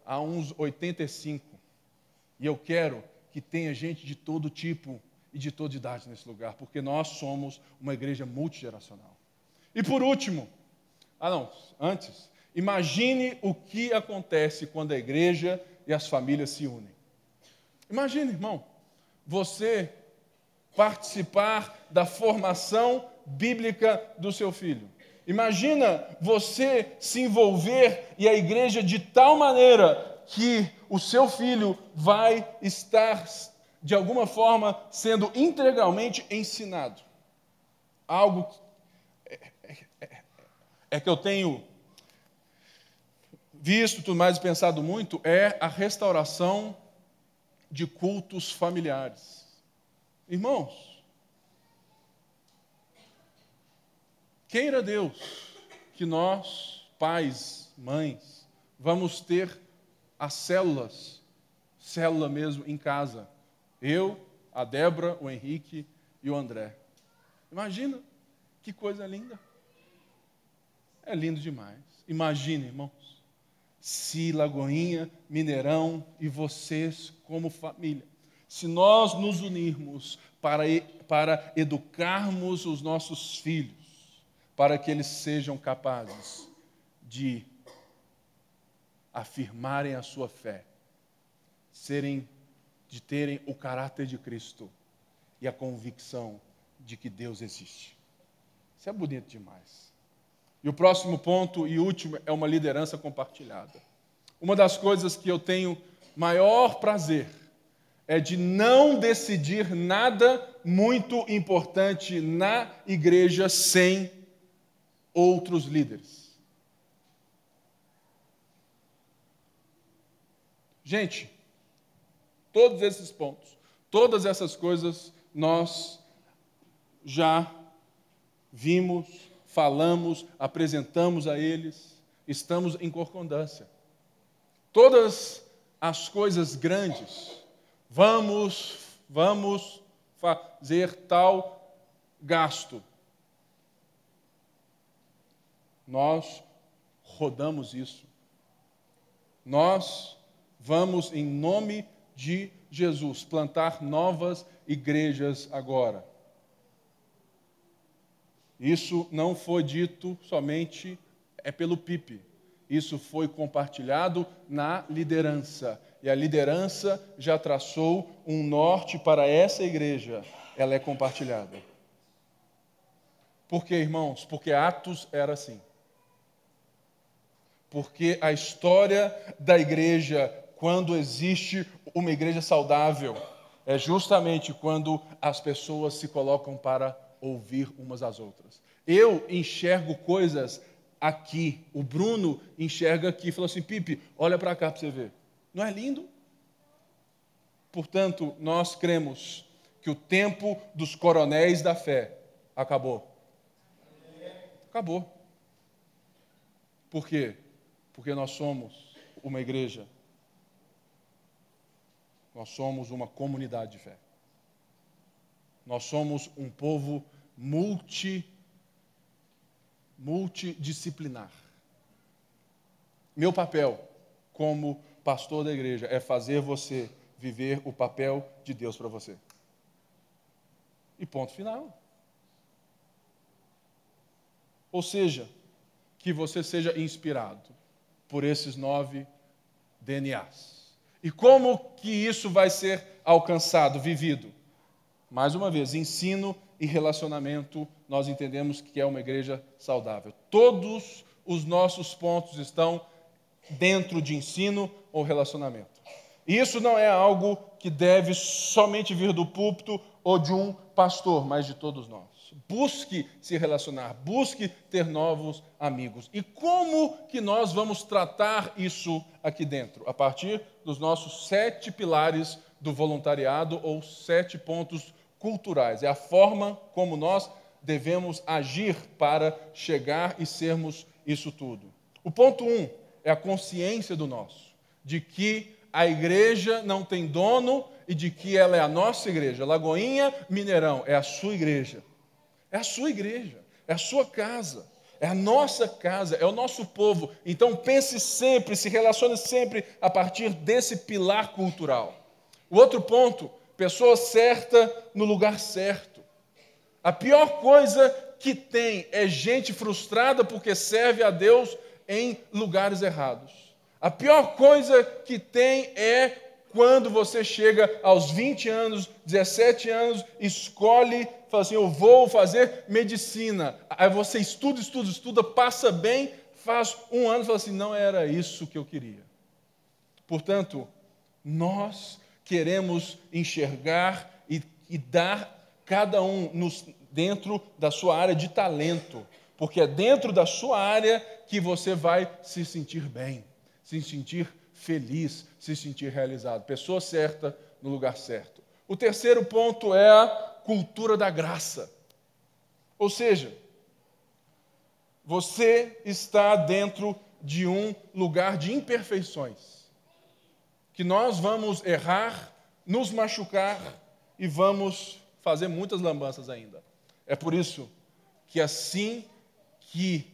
a uns 85. E eu quero que tenha gente de todo tipo e de toda idade nesse lugar, porque nós somos uma igreja multigeracional. E por último, ah não, antes, imagine o que acontece quando a igreja e as famílias se unem. Imagine, irmão, você participar da formação bíblica do seu filho. Imagina você se envolver e a igreja de tal maneira que o seu filho vai estar, de alguma forma, sendo integralmente ensinado. Algo é que eu tenho visto tudo mais e pensado muito é a restauração de cultos familiares. Irmãos, queira Deus que nós, pais, mães, vamos ter as células, célula mesmo em casa. Eu, a Débora, o Henrique e o André. Imagina que coisa linda. É lindo demais. Imagine, irmãos, se Lagoinha, Mineirão e vocês como família, se nós nos unirmos para, para educarmos os nossos filhos, para que eles sejam capazes de afirmarem a sua fé, serem de terem o caráter de Cristo e a convicção de que Deus existe. Isso é bonito demais. E o próximo ponto e último é uma liderança compartilhada. Uma das coisas que eu tenho maior prazer é de não decidir nada muito importante na igreja sem outros líderes. Gente, todos esses pontos, todas essas coisas nós já vimos falamos, apresentamos a eles, estamos em concordância. Todas as coisas grandes, vamos, vamos fazer tal gasto. Nós rodamos isso. Nós vamos, em nome de Jesus, plantar novas igrejas agora. Isso não foi dito somente é pelo PIP. Isso foi compartilhado na liderança. E a liderança já traçou um norte para essa igreja. Ela é compartilhada. Por quê, irmãos? Porque Atos era assim. Porque a história da igreja, quando existe uma igreja saudável, é justamente quando as pessoas se colocam para ouvir umas às outras. Eu enxergo coisas aqui, o Bruno enxerga aqui, falou assim: Pipe, olha para cá para você ver. Não é lindo? Portanto, nós cremos que o tempo dos coronéis da fé acabou. Acabou. Por quê? Porque nós somos uma igreja. Nós somos uma comunidade de fé. Nós somos um povo multi multidisciplinar. Meu papel como pastor da igreja é fazer você viver o papel de Deus para você. E ponto final. Ou seja, que você seja inspirado por esses nove DNAs. E como que isso vai ser alcançado, vivido? Mais uma vez, ensino e relacionamento, nós entendemos que é uma igreja saudável. Todos os nossos pontos estão dentro de ensino ou relacionamento. E isso não é algo que deve somente vir do púlpito ou de um pastor, mas de todos nós. Busque se relacionar, busque ter novos amigos. E como que nós vamos tratar isso aqui dentro? A partir dos nossos sete pilares do voluntariado ou sete pontos culturais, é a forma como nós devemos agir para chegar e sermos isso tudo. O ponto um é a consciência do nosso, de que a igreja não tem dono e de que ela é a nossa igreja. Lagoinha, Mineirão, é a sua igreja. É a sua igreja, é a sua casa, é a nossa casa, é o nosso povo. Então pense sempre, se relacione sempre a partir desse pilar cultural. O outro ponto pessoa certa no lugar certo. A pior coisa que tem é gente frustrada porque serve a Deus em lugares errados. A pior coisa que tem é quando você chega aos 20 anos, 17 anos, escolhe, fala assim: Eu vou fazer medicina. Aí você estuda, estuda, estuda, passa bem, faz um ano e fala assim: Não era isso que eu queria. Portanto, nós queremos enxergar e, e dar cada um nos, dentro da sua área de talento, porque é dentro da sua área que você vai se sentir bem, se sentir feliz, se sentir realizado. Pessoa certa no lugar certo. O terceiro ponto é a cultura da graça. Ou seja, você está dentro de um lugar de imperfeições que nós vamos errar, nos machucar e vamos fazer muitas lambanças ainda. É por isso que assim que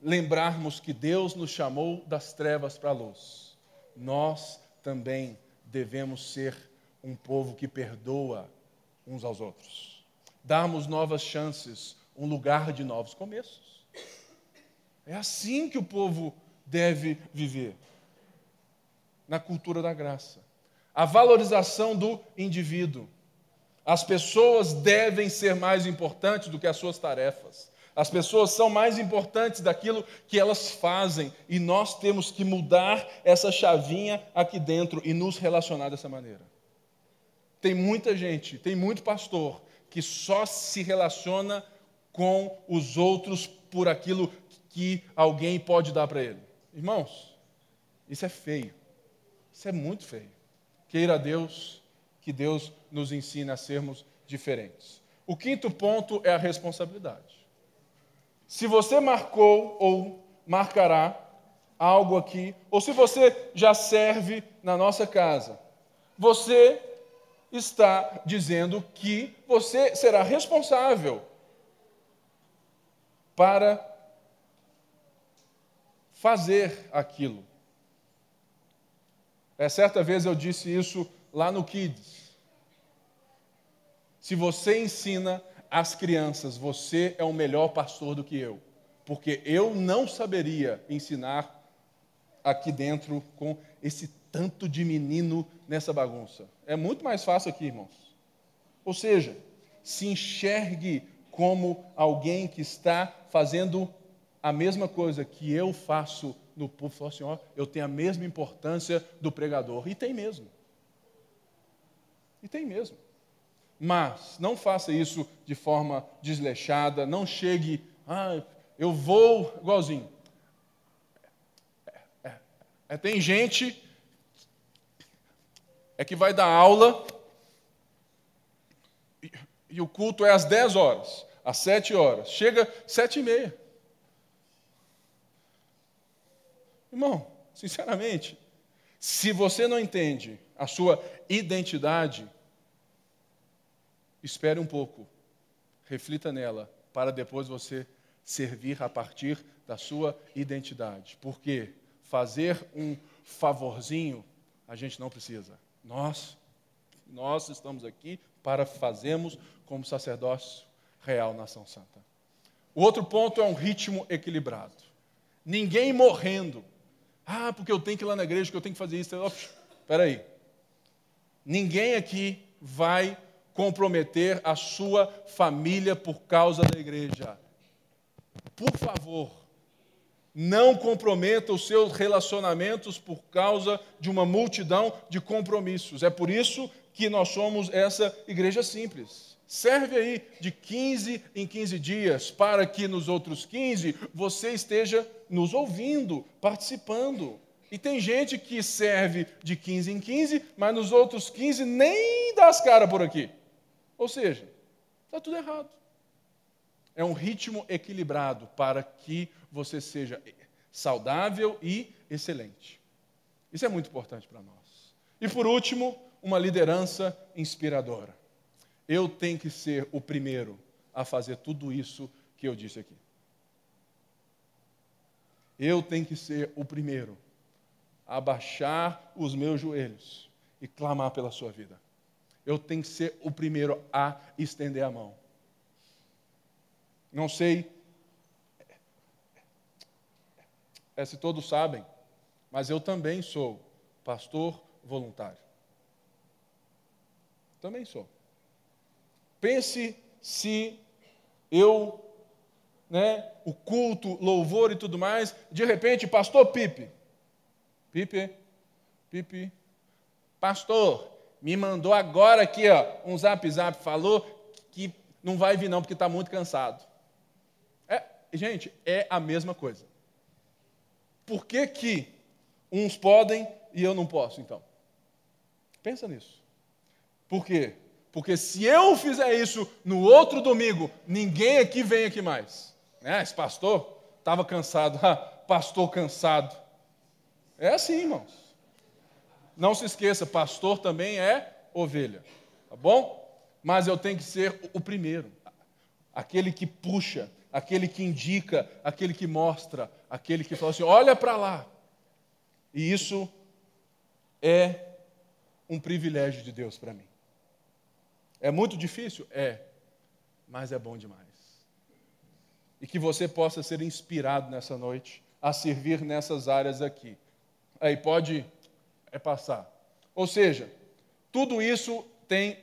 lembrarmos que Deus nos chamou das trevas para a luz, nós também devemos ser um povo que perdoa uns aos outros. Darmos novas chances, um lugar de novos começos. É assim que o povo deve viver na cultura da graça. A valorização do indivíduo. As pessoas devem ser mais importantes do que as suas tarefas. As pessoas são mais importantes daquilo que elas fazem e nós temos que mudar essa chavinha aqui dentro e nos relacionar dessa maneira. Tem muita gente, tem muito pastor que só se relaciona com os outros por aquilo que alguém pode dar para ele. Irmãos, isso é feio. Isso é muito feio. Queira Deus que Deus nos ensine a sermos diferentes. O quinto ponto é a responsabilidade. Se você marcou ou marcará algo aqui, ou se você já serve na nossa casa, você está dizendo que você será responsável para fazer aquilo. É, certa vez eu disse isso lá no Kids. Se você ensina as crianças, você é um melhor pastor do que eu, porque eu não saberia ensinar aqui dentro com esse tanto de menino nessa bagunça. É muito mais fácil aqui, irmãos. Ou seja, se enxergue como alguém que está fazendo a mesma coisa que eu faço no púlpito, falou assim: ó, eu tenho a mesma importância do pregador. E tem mesmo. E tem mesmo. Mas não faça isso de forma desleixada, não chegue, ah, eu vou igualzinho. É, é, é, tem gente é que vai dar aula e, e o culto é às 10 horas, às 7 horas. Chega às 7 e meia. Irmão, sinceramente, se você não entende a sua identidade, espere um pouco, reflita nela, para depois você servir a partir da sua identidade. Porque fazer um favorzinho a gente não precisa. Nós, nós estamos aqui para fazermos como sacerdócio real nação santa. O outro ponto é um ritmo equilibrado. Ninguém morrendo. Ah, porque eu tenho que ir lá na igreja, que eu tenho que fazer isso. Espera aí. Ninguém aqui vai comprometer a sua família por causa da igreja. Por favor, não comprometa os seus relacionamentos por causa de uma multidão de compromissos. É por isso que nós somos essa igreja simples. Serve aí de 15 em 15 dias, para que nos outros 15 você esteja nos ouvindo, participando. E tem gente que serve de 15 em 15, mas nos outros 15 nem dá as caras por aqui. Ou seja, está tudo errado. É um ritmo equilibrado para que você seja saudável e excelente. Isso é muito importante para nós. E por último, uma liderança inspiradora. Eu tenho que ser o primeiro a fazer tudo isso que eu disse aqui. Eu tenho que ser o primeiro a baixar os meus joelhos e clamar pela sua vida. Eu tenho que ser o primeiro a estender a mão. Não sei é, se todos sabem, mas eu também sou pastor voluntário. Também sou. Pense se eu, né, o culto, louvor e tudo mais, de repente, pastor Pipe, Pipe, Pipe, pastor, me mandou agora aqui, ó, um zap zap, falou que não vai vir não, porque está muito cansado. É, gente, é a mesma coisa. Por que, que uns podem e eu não posso, então? Pensa nisso. Por quê? Porque se eu fizer isso no outro domingo, ninguém aqui vem aqui mais. É, esse pastor estava cansado. pastor cansado. É assim, irmãos. Não se esqueça, pastor também é ovelha. Tá bom? Mas eu tenho que ser o primeiro. Aquele que puxa, aquele que indica, aquele que mostra, aquele que fala assim: olha para lá. E isso é um privilégio de Deus para mim. É muito difícil? É, mas é bom demais. E que você possa ser inspirado nessa noite a servir nessas áreas aqui. Aí pode é passar. Ou seja, tudo isso tem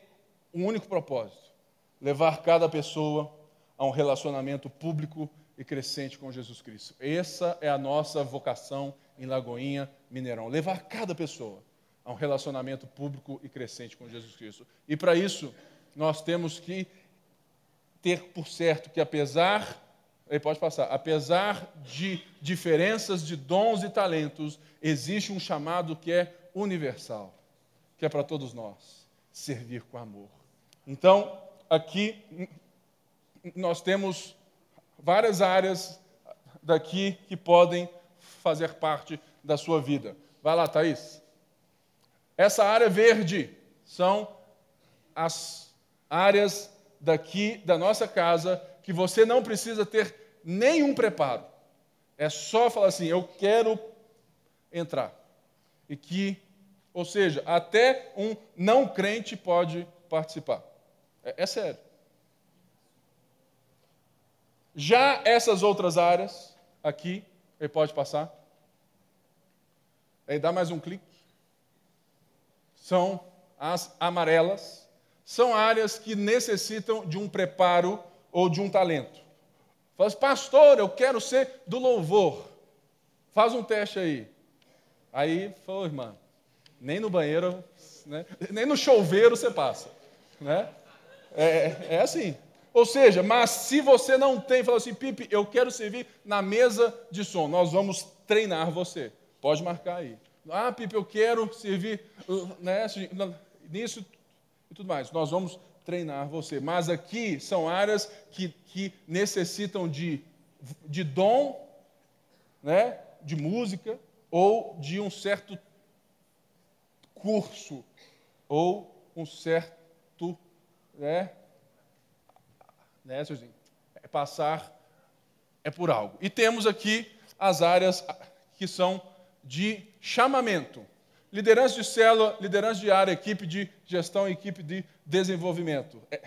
um único propósito: levar cada pessoa a um relacionamento público e crescente com Jesus Cristo. Essa é a nossa vocação em Lagoinha, Mineirão. Levar cada pessoa a um relacionamento público e crescente com Jesus Cristo. E para isso, nós temos que ter por certo que, apesar, ele pode passar, apesar de diferenças de dons e talentos, existe um chamado que é universal, que é para todos nós: servir com amor. Então, aqui nós temos várias áreas daqui que podem fazer parte da sua vida. Vai lá, Thaís. Essa área verde são as áreas daqui da nossa casa que você não precisa ter nenhum preparo. É só falar assim: eu quero entrar. E que, ou seja, até um não crente pode participar. É, é sério. Já essas outras áreas, aqui, ele pode passar. Aí dá mais um clique. São as amarelas. São áreas que necessitam de um preparo ou de um talento. Fala assim, pastor, eu quero ser do louvor. Faz um teste aí. Aí, falou, irmã, nem no banheiro, né? nem no chuveiro você passa. Né? É, é assim. Ou seja, mas se você não tem, fala assim, Pipe, eu quero servir na mesa de som, nós vamos treinar você. Pode marcar aí. Ah, Pipe, eu quero servir né, nisso e tudo mais. Nós vamos treinar você. Mas aqui são áreas que, que necessitam de, de dom, né, de música, ou de um certo curso, ou um certo né, né? É passar é por algo. E temos aqui as áreas que são de chamamento. Liderança de célula, liderança de área, equipe de gestão, equipe de desenvolvimento. É.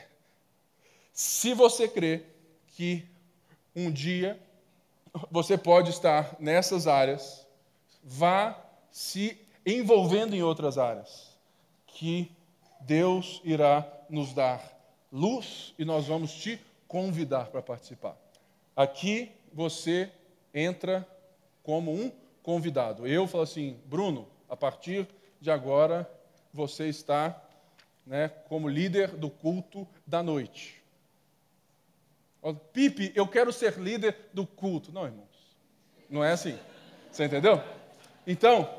Se você crê que um dia você pode estar nessas áreas, vá se envolvendo em outras áreas, que Deus irá nos dar luz e nós vamos te convidar para participar. Aqui você entra como um convidado. Eu falo assim, Bruno, a partir de agora você está né, como líder do culto da noite. Pipe, eu quero ser líder do culto. Não, irmãos, não é assim. Você entendeu? Então,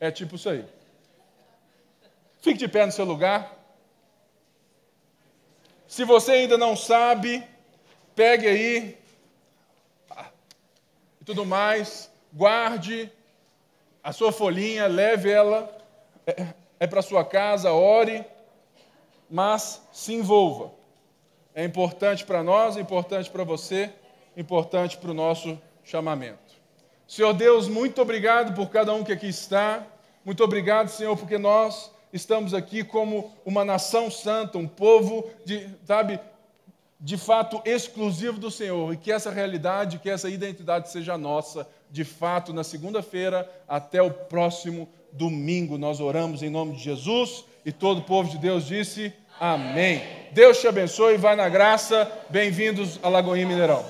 é tipo isso aí. Fique de pé no seu lugar. Se você ainda não sabe, pegue aí e tudo mais, guarde a sua folhinha, leve ela é, é para sua casa, ore, mas se envolva. É importante para nós, é importante para você, é importante para o nosso chamamento. Senhor Deus, muito obrigado por cada um que aqui está. Muito obrigado, Senhor, porque nós estamos aqui como uma nação santa, um povo de, sabe, de fato exclusivo do Senhor e que essa realidade, que essa identidade seja nossa, de fato, na segunda-feira até o próximo domingo. Nós oramos em nome de Jesus e todo o povo de Deus disse amém. Deus te abençoe, vai na graça. Bem-vindos a Lagoinha Mineirão.